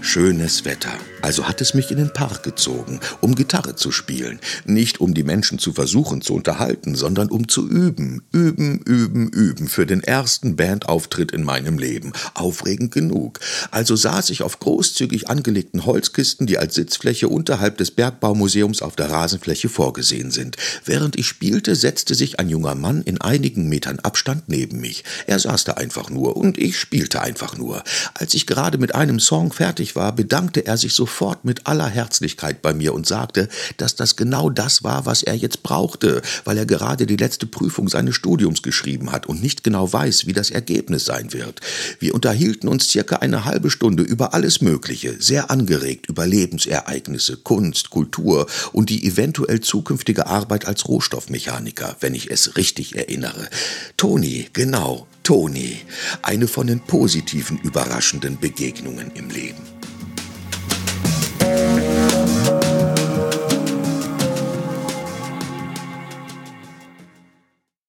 Schönes Wetter. Also hat es mich in den Park gezogen, um Gitarre zu spielen. Nicht um die Menschen zu versuchen zu unterhalten, sondern um zu üben. Üben, üben, üben. Für den ersten Bandauftritt in meinem Leben. Aufregend genug. Also saß ich auf großzügig angelegten Holzkisten, die als Sitzfläche unterhalb des Bergbaumuseums auf der Rasenfläche vorgesehen sind. Während ich spielte, setzte sich ein junger Mann in einigen Metern Abstand neben mich. Er saß da einfach nur und ich spielte einfach nur. Als ich gerade mit einem Song fertig war, bedankte er sich sofort mit aller Herzlichkeit bei mir und sagte, dass das genau das war, was er jetzt brauchte, weil er gerade die letzte Prüfung seines Studiums geschrieben hat und nicht genau weiß, wie das Ergebnis sein wird. Wir unterhielten uns circa eine halbe Stunde über alles Mögliche, sehr angeregt über Lebensereignisse, Kunst, Kultur und die eventuell zukünftige Arbeit als Rohstoffmechaniker, wenn ich es richtig erinnere. Toni, genau, Toni, eine von den positiven, überraschenden Begegnungen im Leben.